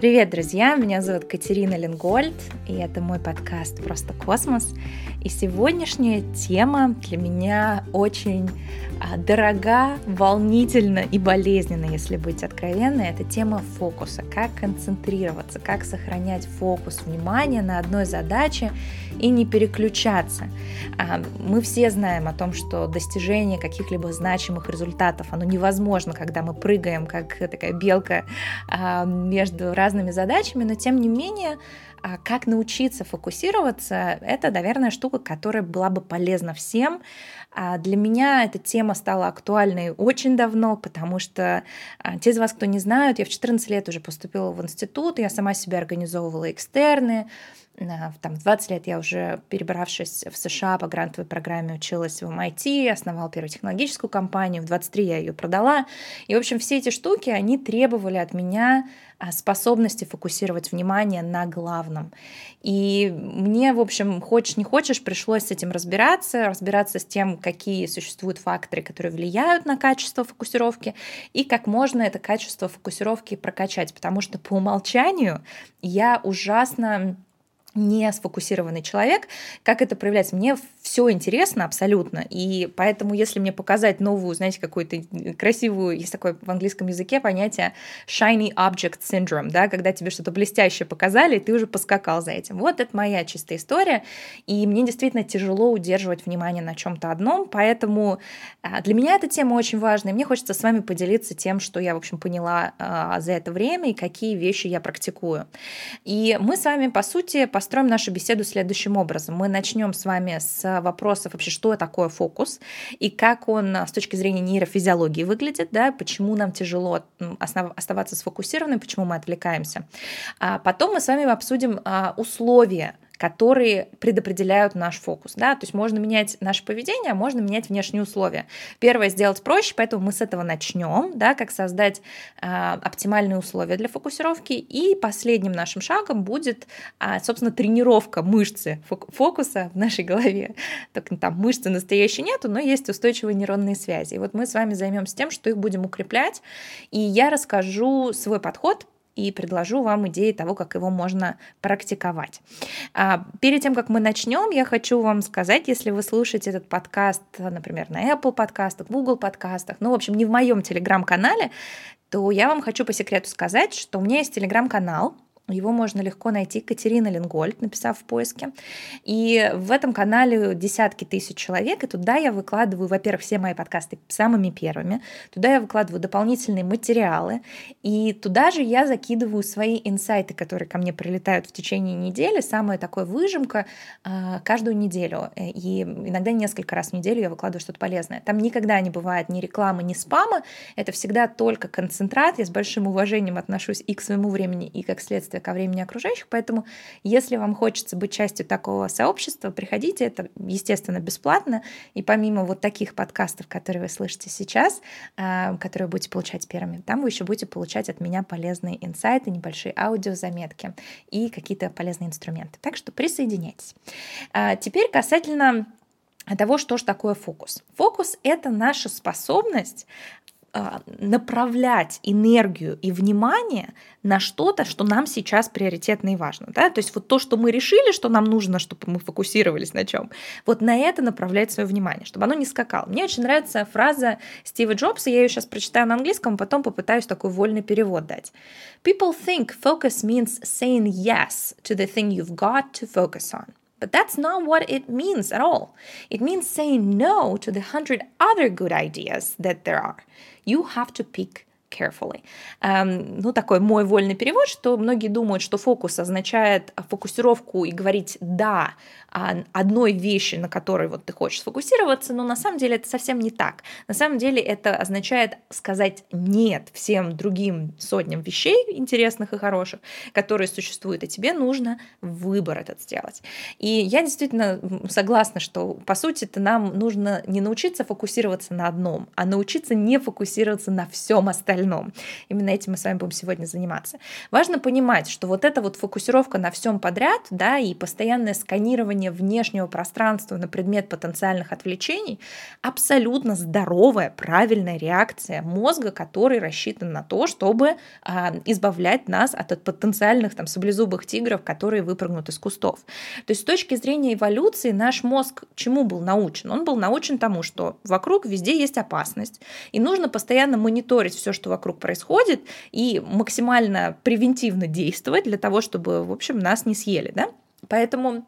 Привет, друзья! Меня зовут Катерина Ленгольд, и это мой подкаст «Просто космос». И сегодняшняя тема для меня очень а, дорога, волнительна и болезненна, если быть откровенной. Это тема фокуса. Как концентрироваться, как сохранять фокус внимания на одной задаче и не переключаться. А, мы все знаем о том, что достижение каких-либо значимых результатов, оно невозможно, когда мы прыгаем, как такая белка а, между разными задачами, но тем не менее а как научиться фокусироваться, это, наверное, штука, которая была бы полезна всем. А для меня эта тема стала актуальной очень давно, потому что а, те из вас, кто не знают, я в 14 лет уже поступила в институт, я сама себе организовывала экстерны, там, в 20 лет я уже, перебравшись в США по грантовой программе, училась в MIT, основала первую технологическую компанию, в 23 я ее продала. И, в общем, все эти штуки, они требовали от меня а, способности фокусировать внимание на главном. И мне, в общем, хочешь не хочешь, пришлось с этим разбираться, разбираться с тем, какие существуют факторы, которые влияют на качество фокусировки, и как можно это качество фокусировки прокачать, потому что по умолчанию я ужасно не сфокусированный человек, как это проявляется. Мне все интересно абсолютно, и поэтому, если мне показать новую, знаете, какую-то красивую, есть такое в английском языке понятие shiny object syndrome, да, когда тебе что-то блестящее показали, и ты уже поскакал за этим. Вот это моя чистая история, и мне действительно тяжело удерживать внимание на чем-то одном, поэтому а, для меня эта тема очень важная, и мне хочется с вами поделиться тем, что я, в общем, поняла а, за это время и какие вещи я практикую. И мы с вами, по сути, по построим нашу беседу следующим образом. Мы начнем с вами с вопросов вообще, что такое фокус и как он с точки зрения нейрофизиологии выглядит, да, почему нам тяжело оставаться сфокусированным, почему мы отвлекаемся. А потом мы с вами обсудим а, условия, которые предопределяют наш фокус. Да? То есть можно менять наше поведение, а можно менять внешние условия. Первое сделать проще, поэтому мы с этого начнем, да, как создать э, оптимальные условия для фокусировки. И последним нашим шагом будет, э, собственно, тренировка мышцы фокуса в нашей голове. Только там мышцы настоящей нету, но есть устойчивые нейронные связи. И вот мы с вами займемся тем, что их будем укреплять. И я расскажу свой подход и предложу вам идеи того, как его можно практиковать. А, перед тем, как мы начнем, я хочу вам сказать, если вы слушаете этот подкаст, например, на Apple подкастах, Google подкастах, ну, в общем, не в моем телеграм-канале, то я вам хочу по секрету сказать, что у меня есть телеграм-канал, его можно легко найти, Катерина Ленгольд, написав в поиске. И в этом канале десятки тысяч человек, и туда я выкладываю, во-первых, все мои подкасты самыми первыми, туда я выкладываю дополнительные материалы, и туда же я закидываю свои инсайты, которые ко мне прилетают в течение недели, самая такая выжимка а, каждую неделю, и иногда несколько раз в неделю я выкладываю что-то полезное. Там никогда не бывает ни рекламы, ни спама, это всегда только концентрат, я с большим уважением отношусь и к своему времени, и как следствие ко времени окружающих. Поэтому, если вам хочется быть частью такого сообщества, приходите. Это, естественно, бесплатно. И помимо вот таких подкастов, которые вы слышите сейчас, а, которые будете получать первыми, там вы еще будете получать от меня полезные инсайты, небольшие аудиозаметки и какие-то полезные инструменты. Так что присоединяйтесь. А, теперь касательно того, что же такое фокус. Фокус — это наша способность направлять энергию и внимание на что-то, что нам сейчас приоритетно и важно. Да? То есть вот то, что мы решили, что нам нужно, чтобы мы фокусировались на чем, вот на это направлять свое внимание, чтобы оно не скакало. Мне очень нравится фраза Стива Джобса, я ее сейчас прочитаю на английском, потом попытаюсь такой вольный перевод дать. People think focus means saying yes to the thing you've got to focus on. But that's not what it means at all. It means saying no to the hundred other good ideas that there are. You have to pick carefully. Um, ну, такой мой вольный перевод, что многие думают, что фокус означает фокусировку и говорить «да» одной вещи, на которой вот ты хочешь сфокусироваться, но на самом деле это совсем не так. На самом деле это означает сказать «нет» всем другим сотням вещей интересных и хороших, которые существуют, и тебе нужно выбор этот сделать. И я действительно согласна, что по сути это нам нужно не научиться фокусироваться на одном, а научиться не фокусироваться на всем остальном остальном. Именно этим мы с вами будем сегодня заниматься. Важно понимать, что вот эта вот фокусировка на всем подряд, да, и постоянное сканирование внешнего пространства на предмет потенциальных отвлечений абсолютно здоровая, правильная реакция мозга, который рассчитан на то, чтобы а, избавлять нас от потенциальных там саблезубых тигров, которые выпрыгнут из кустов. То есть с точки зрения эволюции наш мозг чему был научен? Он был научен тому, что вокруг везде есть опасность, и нужно постоянно мониторить все, что вокруг происходит, и максимально превентивно действовать для того, чтобы, в общем, нас не съели, да? Поэтому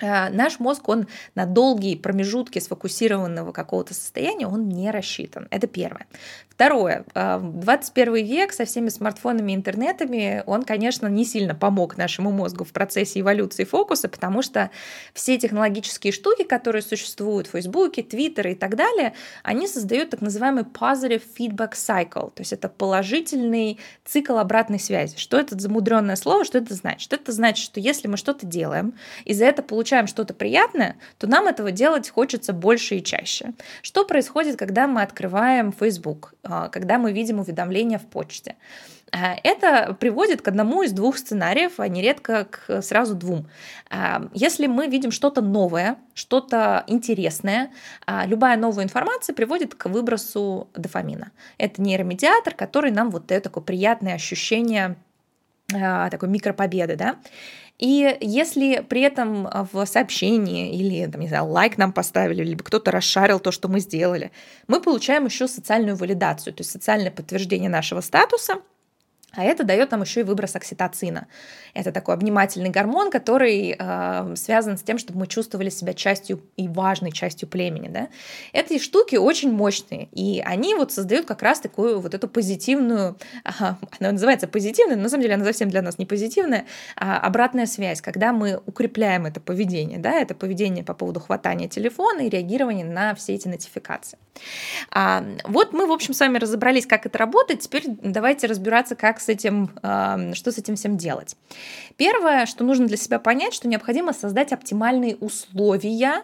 наш мозг, он на долгие промежутки сфокусированного какого-то состояния, он не рассчитан. Это первое. Второе. 21 а, век со всеми смартфонами и интернетами, он, конечно, не сильно помог нашему мозгу в процессе эволюции фокуса, потому что все технологические штуки, которые существуют в Фейсбуке, Твиттере и так далее, они создают так называемый positive feedback cycle, то есть это положительный цикл обратной связи. Что это за мудреное слово, что это значит? Это значит, что если мы что-то делаем, и за это получаем что-то приятное, то нам этого делать хочется больше и чаще. Что происходит, когда мы открываем Facebook? А, когда мы видим уведомления в почте. А, это приводит к одному из двух сценариев, а нередко к сразу двум. А, если мы видим что-то новое, что-то интересное, любая новая информация приводит к выбросу дофамина. Это нейромедиатор, который нам вот дает такое приятное ощущение такой микропобеды, да. И если при этом в сообщении или, там, не знаю, лайк нам поставили, либо кто-то расшарил то, что мы сделали, мы получаем еще социальную валидацию, то есть социальное подтверждение нашего статуса – а это дает нам еще и выброс окситоцина. Это такой обнимательный гормон, который э, связан с тем, чтобы мы чувствовали себя частью и важной частью племени. Да? Эти штуки очень мощные, и они вот создают как раз такую вот эту позитивную, она называется позитивной, но на самом деле она совсем для нас не позитивная, а обратная связь, когда мы укрепляем это поведение. Да? Это поведение по поводу хватания телефона и реагирования на все эти нотификации. А, вот мы, в общем, с вами разобрались, как это работает. Теперь давайте разбираться, как с этим, что с этим всем делать. Первое, что нужно для себя понять, что необходимо создать оптимальные условия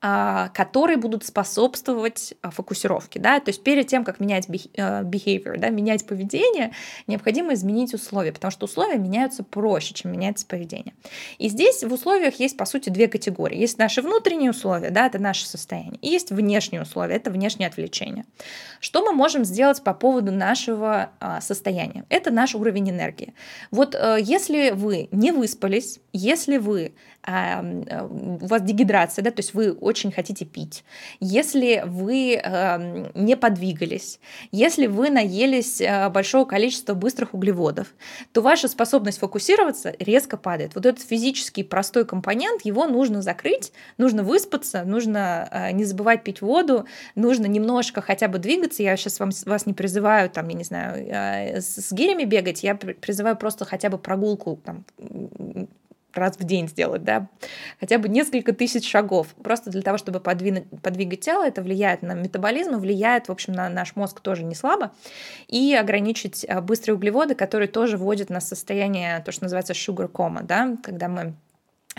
которые будут способствовать а, фокусировке. Да? То есть перед тем, как менять э, behavior, да, менять поведение, необходимо изменить условия, потому что условия меняются проще, чем меняется поведение. И здесь в условиях есть, по сути, две категории. Есть наши внутренние условия, да, это наше состояние, и есть внешние условия, это внешнее отвлечение. Что мы можем сделать по поводу нашего а, состояния? Это наш уровень энергии. Вот э, если вы не выспались, если вы у вас дегидрация, да, то есть вы очень хотите пить, если вы не подвигались, если вы наелись э, большого количества быстрых углеводов, то ваша способность фокусироваться резко падает. Вот этот физический простой компонент, его нужно закрыть, нужно выспаться, нужно э, не забывать пить воду, нужно немножко хотя бы двигаться. Я сейчас вам, вас не призываю, там, я не знаю, с гирями бегать, я призываю просто хотя бы прогулку там, раз в день сделать, да, хотя бы несколько тысяч шагов, просто для того, чтобы подвинуть, подвигать тело, это влияет на метаболизм, влияет, в общем, на наш мозг тоже не слабо, и ограничить а, быстрые углеводы, которые тоже вводят нас в состояние, то, что называется sugar coma, да, когда мы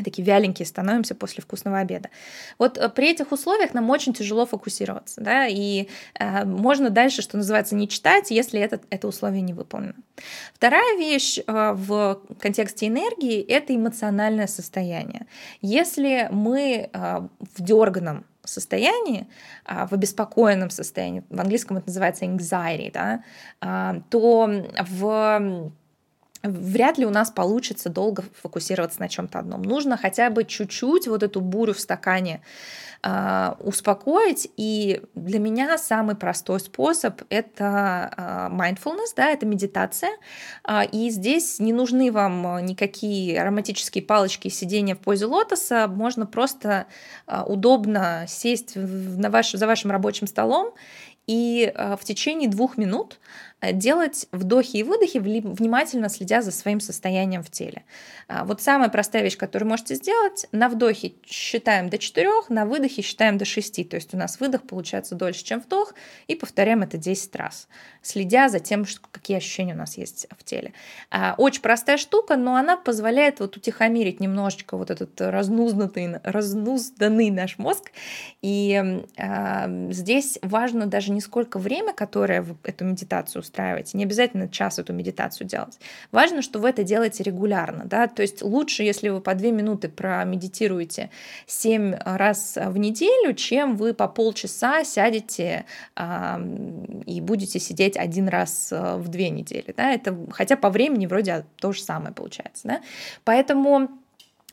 такие вяленькие становимся после вкусного обеда. Вот э, при этих условиях нам очень тяжело фокусироваться, да, и э, можно дальше, что называется, не читать, если это, это условие не выполнено. Вторая вещь э, в контексте энергии – это эмоциональное состояние. Если мы э, в дерганом состоянии, э, в обеспокоенном состоянии, в английском это называется anxiety, да, э, то в вряд ли у нас получится долго фокусироваться на чем-то одном. Нужно хотя бы чуть-чуть вот эту бурю в стакане э, успокоить. И для меня самый простой способ это э, mindfulness, да, это медитация. Э, и здесь не нужны вам никакие ароматические палочки сидения в позе лотоса. Можно просто э, удобно сесть на ваш, за вашим рабочим столом и в течение двух минут делать вдохи и выдохи, внимательно следя за своим состоянием в теле. А, вот самая простая вещь, которую можете сделать, на вдохе считаем до 4, на выдохе считаем до 6. То есть у нас выдох получается дольше, чем вдох, и повторяем это 10 раз, следя за тем, какие ощущения у нас есть в теле. А, очень простая штука, но она позволяет вот утихомирить немножечко вот этот разнузданный, разнузданный наш мозг. И э, здесь важно даже не сколько время, которое эту медитацию устраиваете, не обязательно час эту медитацию делать. Важно, что вы это делаете регулярно, да, то есть лучше, если вы по две минуты промедитируете 7 раз в неделю, чем вы по полчаса сядете э, и будете сидеть один раз э, в две недели, да, это, хотя по времени вроде то же самое получается, да, поэтому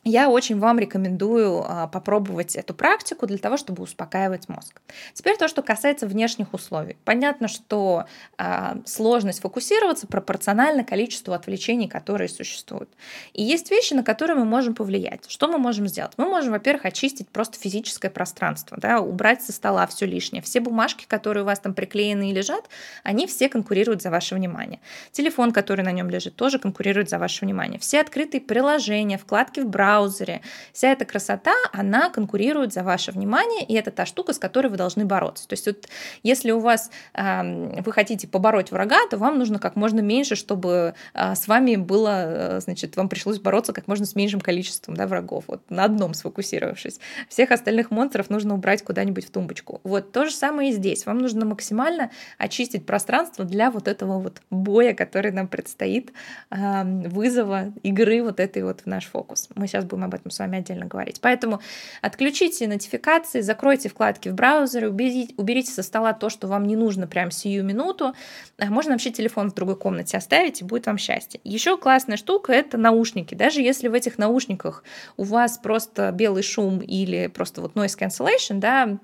я очень вам рекомендую а, попробовать эту практику для того, чтобы успокаивать мозг. Теперь то, что касается внешних условий. Понятно, что а, сложность фокусироваться пропорциональна количеству отвлечений, которые существуют. И есть вещи, на которые мы можем повлиять. Что мы можем сделать? Мы можем, во-первых, очистить просто физическое пространство, да, убрать со стола все лишнее. Все бумажки, которые у вас там приклеены и лежат, они все конкурируют за ваше внимание. Телефон, который на нем лежит, тоже конкурирует за ваше внимание. Все открытые приложения, вкладки в браузер, браузере. Вся эта красота, она конкурирует за ваше внимание, и это та штука, с которой вы должны бороться. То есть вот если у вас э, вы хотите побороть врага, то вам нужно как можно меньше, чтобы э, с вами было, э, значит, вам пришлось бороться как можно с меньшим количеством да, врагов, вот на одном сфокусировавшись. Всех остальных монстров нужно убрать куда-нибудь в тумбочку. Вот то же самое и здесь. Вам нужно максимально очистить пространство для вот этого вот боя, который нам предстоит, э, вызова игры вот этой вот в наш фокус. Мы сейчас сейчас будем об этом с вами отдельно говорить. Поэтому отключите нотификации, закройте вкладки в браузере, уберите, со стола то, что вам не нужно прям сию минуту. А можно вообще телефон в другой комнате оставить, и будет вам счастье. Еще классная штука — это наушники. Даже если в этих наушниках у вас просто белый шум или просто вот noise cancellation, да,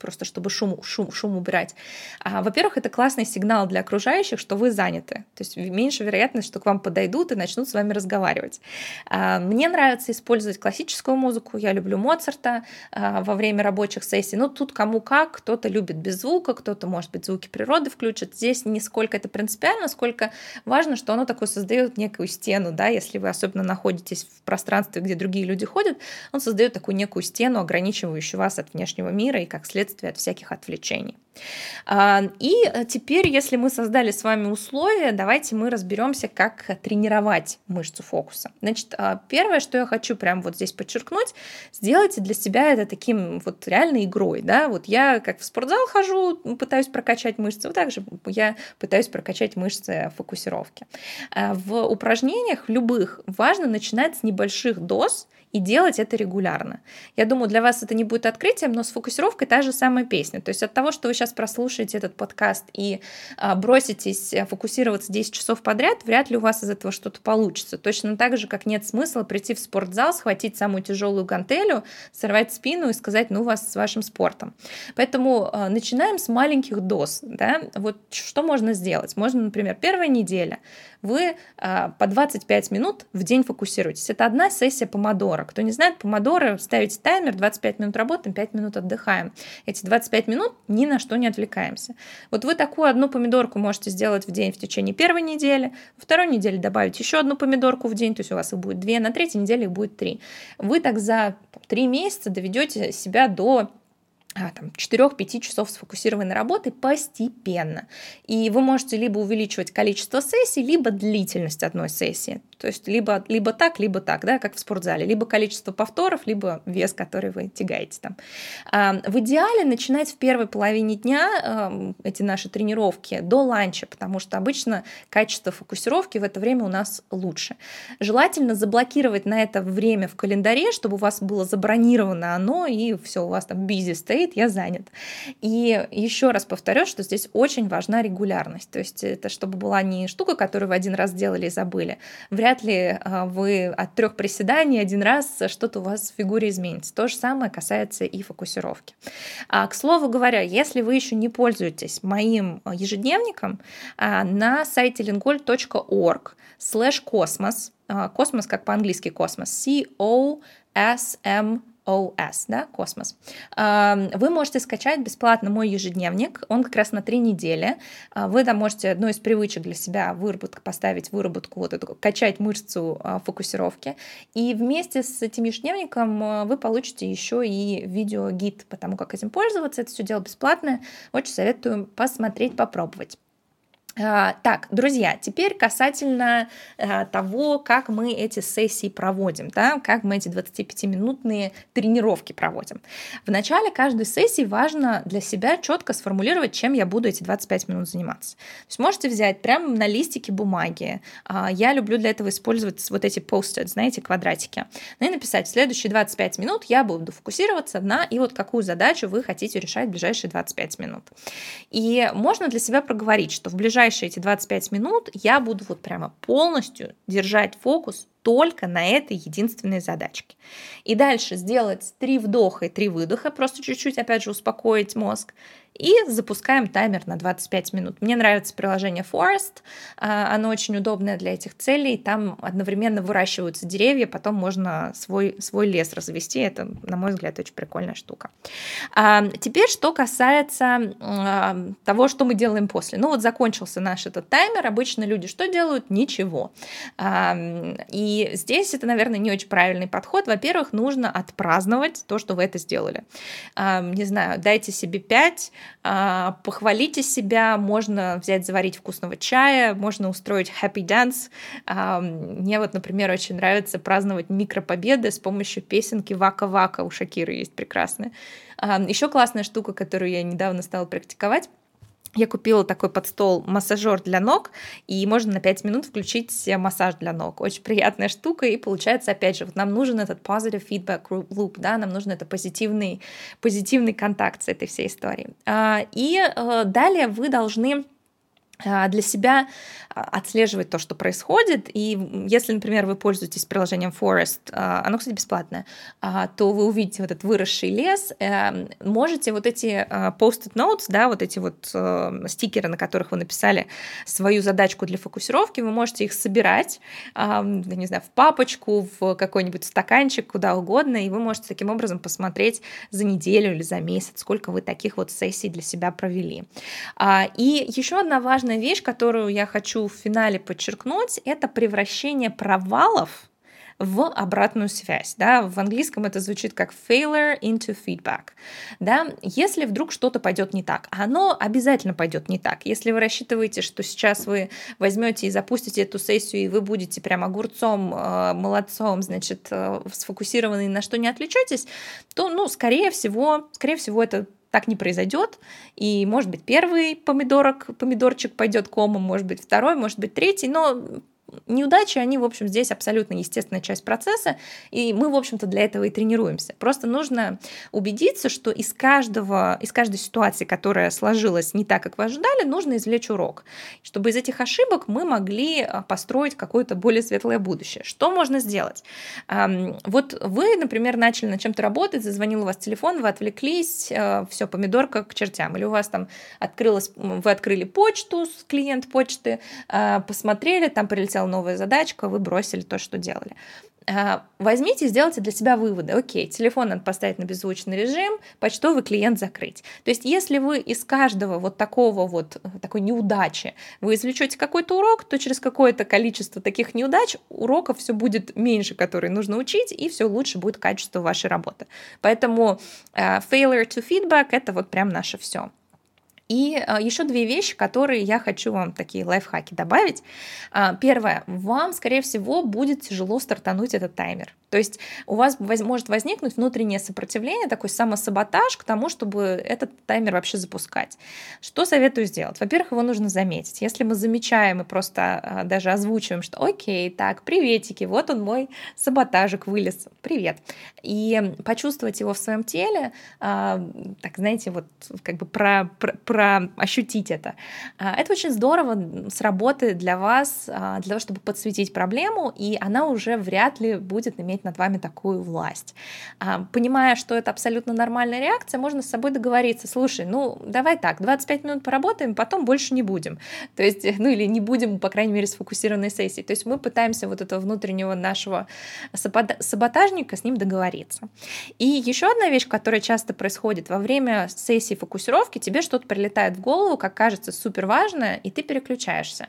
просто чтобы шум, шум, шум убирать. А, во-первых, это классный сигнал для окружающих, что вы заняты. То есть меньше вероятность, что к вам подойдут и начнут с вами разговаривать. А, мне нравится использовать классическую музыку. Я люблю Моцарта во время рабочих сессий. Ну, тут кому как. Кто-то любит без звука, кто-то, может быть, звуки природы включит. Здесь не сколько это принципиально, сколько важно, что оно такое создает некую стену, да, если вы особенно находитесь в пространстве, где другие люди ходят, он создает такую некую стену, ограничивающую вас от внешнего мира и как следствие от всяких отвлечений. А, и э, теперь, если мы создали с вами условия, давайте мы разберемся, как тренировать мышцу фокуса. Значит, а, первое, что я хочу прямо вот здесь подчеркнуть, сделайте для себя это таким вот реальной игрой, да, вот я как в спортзал хожу, пытаюсь прокачать мышцы, вот так же я пытаюсь прокачать мышцы фокусировки. А, в упражнениях любых важно начинать с небольших доз и делать это регулярно. Я думаю, для вас это не будет открытием, но с фокусировкой та же самая песня. То есть от того, что вы сейчас прослушаете этот подкаст и а, броситесь э, фокусироваться 10 часов подряд, вряд ли у вас из этого что-то получится. Точно так же, как нет смысла прийти в спортзал, схватить самую тяжелую гантелю, сорвать спину и сказать, ну, вас с вашим спортом. Поэтому а, начинаем с маленьких доз. Да? Вот что можно сделать? Можно, например, первая неделя вы а, по 25 минут в день фокусируетесь. Это одна сессия помодора. Кто не знает, помодора ставите таймер, 25 минут работаем, 5 минут отдыхаем. Эти 25 минут ни на что не отвлекаемся. Вот вы такую одну помидорку можете сделать в день в течение первой недели, во второй неделе добавить еще одну помидорку в день, то есть у вас их будет две, на третьей неделе их будет три. Вы так за три месяца доведете себя до там, 4-5 часов сфокусированной работы постепенно. И вы можете либо увеличивать количество сессий, либо длительность одной сессии. То есть либо, либо так, либо так, да, как в спортзале. Либо количество повторов, либо вес, который вы тягаете там. А, в идеале начинать в первой половине дня а, эти наши тренировки до ланча, потому что обычно качество фокусировки в это время у нас лучше. Желательно заблокировать на это время в календаре, чтобы у вас было забронировано оно, и все, у вас там busy стоит, я занят. И еще раз повторю, что здесь очень важна регулярность. То есть это чтобы была не штука, которую вы один раз сделали и забыли. Вряд ли а, вы от трех приседаний один раз что-то у вас в фигуре изменится. То же самое касается и фокусировки. А, к слову говоря, если вы еще не пользуетесь моим ежедневником, а, на сайте lingol.org slash космос, космос как по-английски космос, C-O-S-M OS, да, космос. Вы можете скачать бесплатно мой ежедневник, он как раз на три недели. А, вы там можете одну из привычек для себя выработку, поставить выработку, вот эту, качать мышцу а, фокусировки. И вместе с этим ежедневником а, вы получите еще и видеогид по тому, как этим пользоваться. Это все дело бесплатное. Очень советую посмотреть, попробовать. А, так, друзья, теперь касательно а, того, как мы эти сессии проводим, да, как мы эти 25-минутные тренировки проводим. В начале каждой сессии важно для себя четко сформулировать, чем я буду эти 25 минут заниматься. То есть можете взять прямо на листике бумаги. А, я люблю для этого использовать вот эти посты, знаете, квадратики. Ну и написать, в следующие 25 минут я буду фокусироваться на, и вот какую задачу вы хотите решать в ближайшие 25 минут. И можно для себя проговорить, что в ближайшие ближайшие эти 25 минут я буду вот прямо полностью держать фокус только на этой единственной задачке. И дальше сделать три вдоха и три выдоха, просто чуть-чуть, опять же, успокоить мозг. И запускаем таймер на 25 минут. Мне нравится приложение Forest, а, оно очень удобное для этих целей. Там одновременно выращиваются деревья, потом можно свой, свой лес развести. Это, на мой взгляд, очень прикольная штука. А, теперь, что касается а, того, что мы делаем после. Ну вот закончился наш этот таймер. Обычно люди что делают? Ничего. И и здесь это, наверное, не очень правильный подход. Во-первых, нужно отпраздновать то, что вы это сделали. Не знаю, дайте себе 5, а, похвалите себя, можно взять, заварить вкусного чая, можно устроить happy dance. Мне вот, например, очень нравится праздновать микропобеды с помощью песенки «Вака-вака» у Шакиры есть прекрасная. Еще классная штука, которую я недавно стала практиковать, я купила такой под стол массажер для ног, и можно на 5 минут включить массаж для ног. Очень приятная штука, и получается, опять же, вот нам нужен этот positive feedback loop, да, нам нужен это позитивный, позитивный контакт с этой всей историей. А, и э, далее вы должны для себя а, отслеживать то, что происходит. И если, например, вы пользуетесь приложением Forest, а, оно, кстати, бесплатное, то вы увидите вот этот выросший лес, эм, можете вот эти post-it notes, да, вот эти вот э, стикеры, на которых вы написали свою задачку для фокусировки, вы можете их собирать, не знаю, в папочку, в какой-нибудь стаканчик, куда угодно, и вы можете таким образом посмотреть за неделю или за месяц, сколько вы таких вот сессий для себя провели. И еще одна важная важная вещь, которую я хочу в финале подчеркнуть, это превращение провалов в обратную связь. Да? В английском это звучит как failure into feedback. Да? Если вдруг что-то пойдет не так, оно обязательно пойдет не так. Если вы рассчитываете, что сейчас вы возьмете и запустите эту сессию, и вы будете прям огурцом, э, молодцом, значит, э, сфокусированы на что не отвлечетесь, то, ну, скорее всего, скорее всего, это так не произойдет. И, может быть, первый помидорок, помидорчик пойдет комом, может быть, второй, может быть, третий, но неудачи, они, в общем, здесь абсолютно естественная часть процесса, и мы, в общем-то, для этого и тренируемся. Просто нужно убедиться, что из, каждого, из каждой ситуации, которая сложилась не так, как вы ожидали, нужно извлечь урок, чтобы из этих ошибок мы могли а, построить какое-то более светлое будущее. Что можно сделать? Вот вы, например, начали над чем-то работать, зазвонил у вас телефон, вы отвлеклись, а, все, помидорка к чертям, или у вас там открылась, вы открыли почту, клиент почты, а, посмотрели, там прилетел прилетела новая задачка, вы бросили то, что делали. А, возьмите и сделайте для себя выводы. Окей, телефон надо поставить на беззвучный режим, почтовый клиент закрыть. То есть, если вы из каждого вот такого вот, такой неудачи вы извлечете какой-то урок, то через какое-то количество таких неудач уроков все будет меньше, которые нужно учить, и все лучше будет качество вашей работы. Поэтому uh, failure to feedback — это вот прям наше все. И а, еще две вещи, которые я хочу вам такие лайфхаки добавить. А, первое, вам, скорее всего, будет тяжело стартануть этот таймер. То есть у вас может возникнуть внутреннее сопротивление, такой самосаботаж к тому, чтобы этот таймер вообще запускать. Что советую сделать? Во-первых, его нужно заметить. Если мы замечаем и просто а, даже озвучиваем, что окей, так, приветики, вот он мой саботажик вылез, привет. И почувствовать его в своем теле, так, знаете, вот как бы про, про про ощутить это. А, это очень здорово сработает для вас, а, для того, чтобы подсветить проблему, и она уже вряд ли будет иметь над вами такую власть. А, понимая, что это абсолютно нормальная реакция, можно с собой договориться, слушай, ну давай так, 25 минут поработаем, потом больше не будем. То есть, ну или не будем, по крайней мере, сфокусированной сессии. То есть мы пытаемся вот этого внутреннего нашего саботажника с ним договориться. И еще одна вещь, которая часто происходит во время сессии фокусировки, тебе что-то прилетает прилетает в голову, как кажется, супер важное, и ты переключаешься.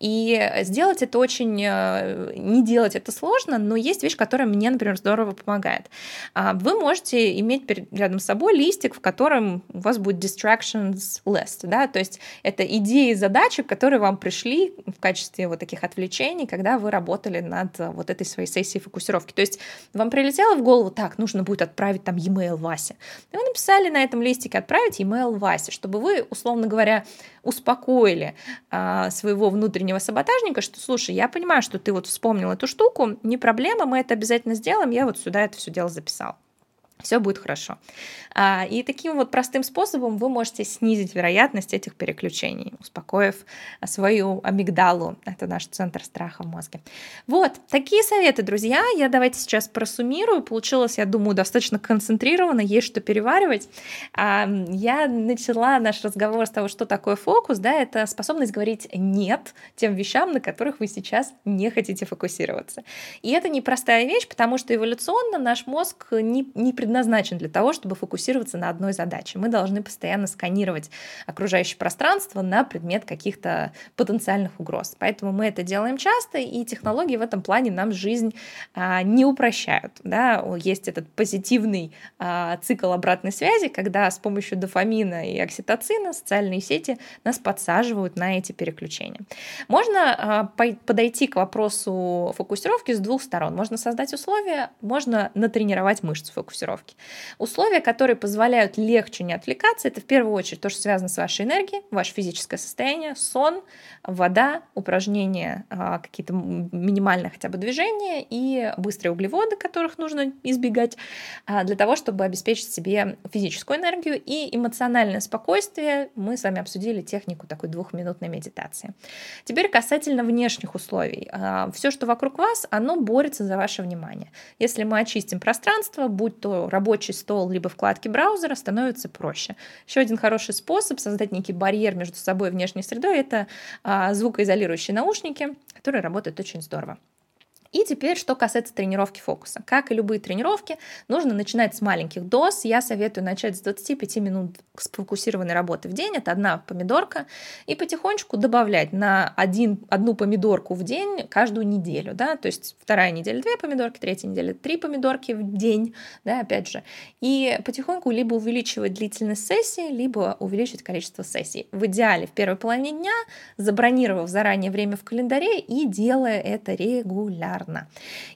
И сделать это очень... Э, не делать это сложно, но есть вещь, которая мне, например, здорово помогает. А, вы можете иметь рядом с собой листик, в котором у вас будет distractions list, да, то есть это идеи и задачи, которые вам пришли в качестве вот таких отвлечений, когда вы работали над вот этой своей сессией фокусировки. То есть вам прилетело в голову, так, нужно будет отправить там e-mail Васе. И вы написали на этом листике отправить e-mail Васе, чтобы вы, условно говоря, успокоили а, своего внутреннего саботажника, что, слушай, я понимаю, что ты вот вспомнил эту штуку, не проблема, мы это обязательно сделаем, я вот сюда это все дело записал все будет хорошо. А, и таким вот простым способом вы можете снизить вероятность этих переключений, успокоив свою амигдалу. Это наш центр страха в мозге. Вот, такие советы, друзья. Я давайте сейчас просуммирую. Получилось, я думаю, достаточно концентрированно, есть что переваривать. А, я начала наш разговор с того, что такое фокус. Да, это способность говорить «нет» тем вещам, на которых вы сейчас не хотите фокусироваться. И это непростая вещь, потому что эволюционно наш мозг не, не предназначен для того, чтобы фокусироваться на одной задаче. Мы должны постоянно сканировать окружающее пространство на предмет каких-то потенциальных угроз. Поэтому мы это делаем часто, и технологии в этом плане нам жизнь а, не упрощают. Да? Есть этот позитивный а, цикл обратной связи, когда с помощью дофамина и окситоцина социальные сети нас подсаживают на эти переключения. Можно а, подойти к вопросу фокусировки с двух сторон. Можно создать условия, можно натренировать мышцу фокусировки тренировки. Условия, которые позволяют легче не отвлекаться, это в первую очередь то, что связано с вашей энергией, ваше физическое состояние, сон, вода, упражнения, а, какие-то минимальные хотя бы движения и быстрые углеводы, которых нужно избегать а, для того, чтобы обеспечить себе физическую энергию и эмоциональное спокойствие. Мы с вами обсудили технику такой двухминутной медитации. Теперь касательно внешних условий. А, Все, что вокруг вас, оно борется за ваше внимание. Если мы очистим пространство, будь то рабочий стол, либо вкладки браузера, становится проще. Еще один хороший способ создать некий барьер между собой и внешней средой – это а, звукоизолирующие наушники, которые работают очень здорово. И теперь, что касается тренировки фокуса. Как и любые тренировки, нужно начинать с маленьких доз. Я советую начать с 25 минут сфокусированной работы в день. Это одна помидорка. И потихонечку добавлять на один, одну помидорку в день каждую неделю. Да? То есть вторая неделя две помидорки, третья неделя три помидорки в день. Да, опять же. И потихоньку либо увеличивать длительность сессии, либо увеличивать количество сессий. В идеале в первой половине дня, забронировав заранее время в календаре и делая это регулярно регулярно.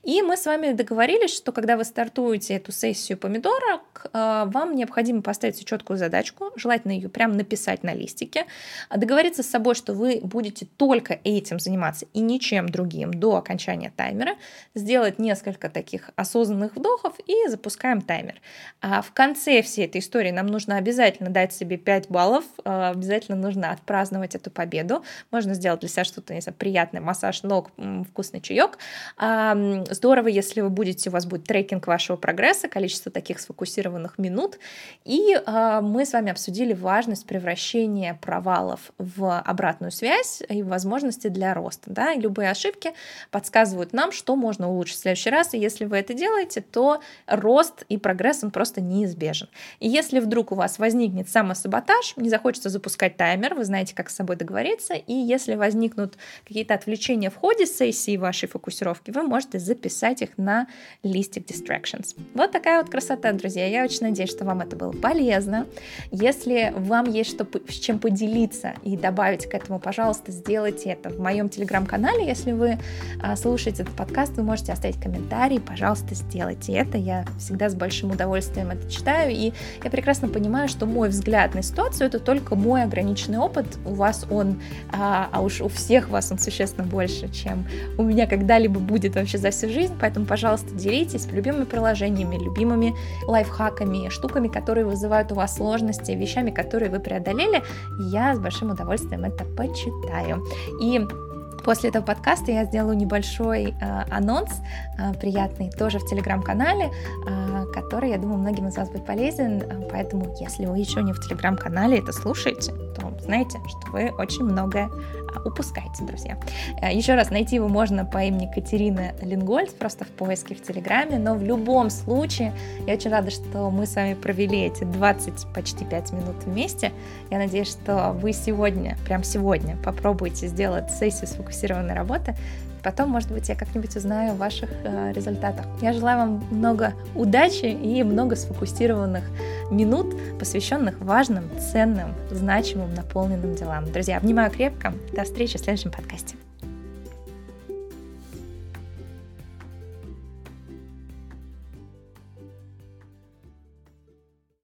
И мы с вами договорились, что когда вы стартуете эту сессию помидорок, э, вам необходимо поставить четкую задачку, желательно ее прямо написать на листике, договориться с собой, что вы будете только этим заниматься и ничем другим до окончания таймера, сделать несколько таких осознанных вдохов и запускаем таймер. А в конце всей этой истории нам нужно обязательно дать себе 5 баллов, э, обязательно нужно отпраздновать эту победу. Можно сделать для себя что-то, не знаю, приятное, массаж ног, вкусный чаек, Здорово, если вы будете, у вас будет трекинг вашего прогресса, количество таких сфокусированных минут. И а, мы с вами обсудили важность превращения провалов в обратную связь и возможности для роста. Да? И любые ошибки подсказывают нам, что можно улучшить в следующий раз. И если вы это делаете, то рост и прогресс он просто неизбежен. И если вдруг у вас возникнет самосаботаж, не захочется запускать таймер, вы знаете, как с собой договориться, и если возникнут какие-то отвлечения в ходе сессии вашей фокусировки, вы можете записать их на листик distractions. Вот такая вот красота, друзья. Я очень надеюсь, что вам это было полезно. Если вам есть что, с чем поделиться и добавить к этому, пожалуйста, сделайте это в моем телеграм-канале. Если вы а, слушаете этот подкаст, вы можете оставить комментарий. Пожалуйста, сделайте это. Я всегда с большим удовольствием это читаю. И я прекрасно понимаю, что мой взгляд на ситуацию это только мой ограниченный опыт. У вас он, а, а уж у всех вас он существенно больше, чем у меня когда-либо будет вообще за всю жизнь, поэтому, пожалуйста, делитесь любимыми приложениями, любимыми лайфхаками, штуками, которые вызывают у вас сложности, вещами, которые вы преодолели. Я с большим удовольствием это почитаю. И После этого подкаста я сделаю небольшой э, анонс, э, приятный, тоже в телеграм-канале, э, который, я думаю, многим из вас будет полезен. Поэтому, если вы еще не в телеграм-канале это слушаете, то знаете, что вы очень многое а, упускаете, друзья. Э, Еще раз, найти его можно по имени Катерина Лингольд, просто в поиске в Телеграме, но в любом случае, я очень рада, что мы с вами провели эти 20, почти 5 минут вместе. Я надеюсь, что вы сегодня, прям сегодня, попробуйте сделать сессию сфокусированной работы, Потом, может быть, я как-нибудь узнаю о ваших э, результатах. Я желаю вам много удачи и много сфокусированных минут, посвященных важным, ценным, значимым, наполненным делам. Друзья, обнимаю крепко. До встречи в следующем подкасте.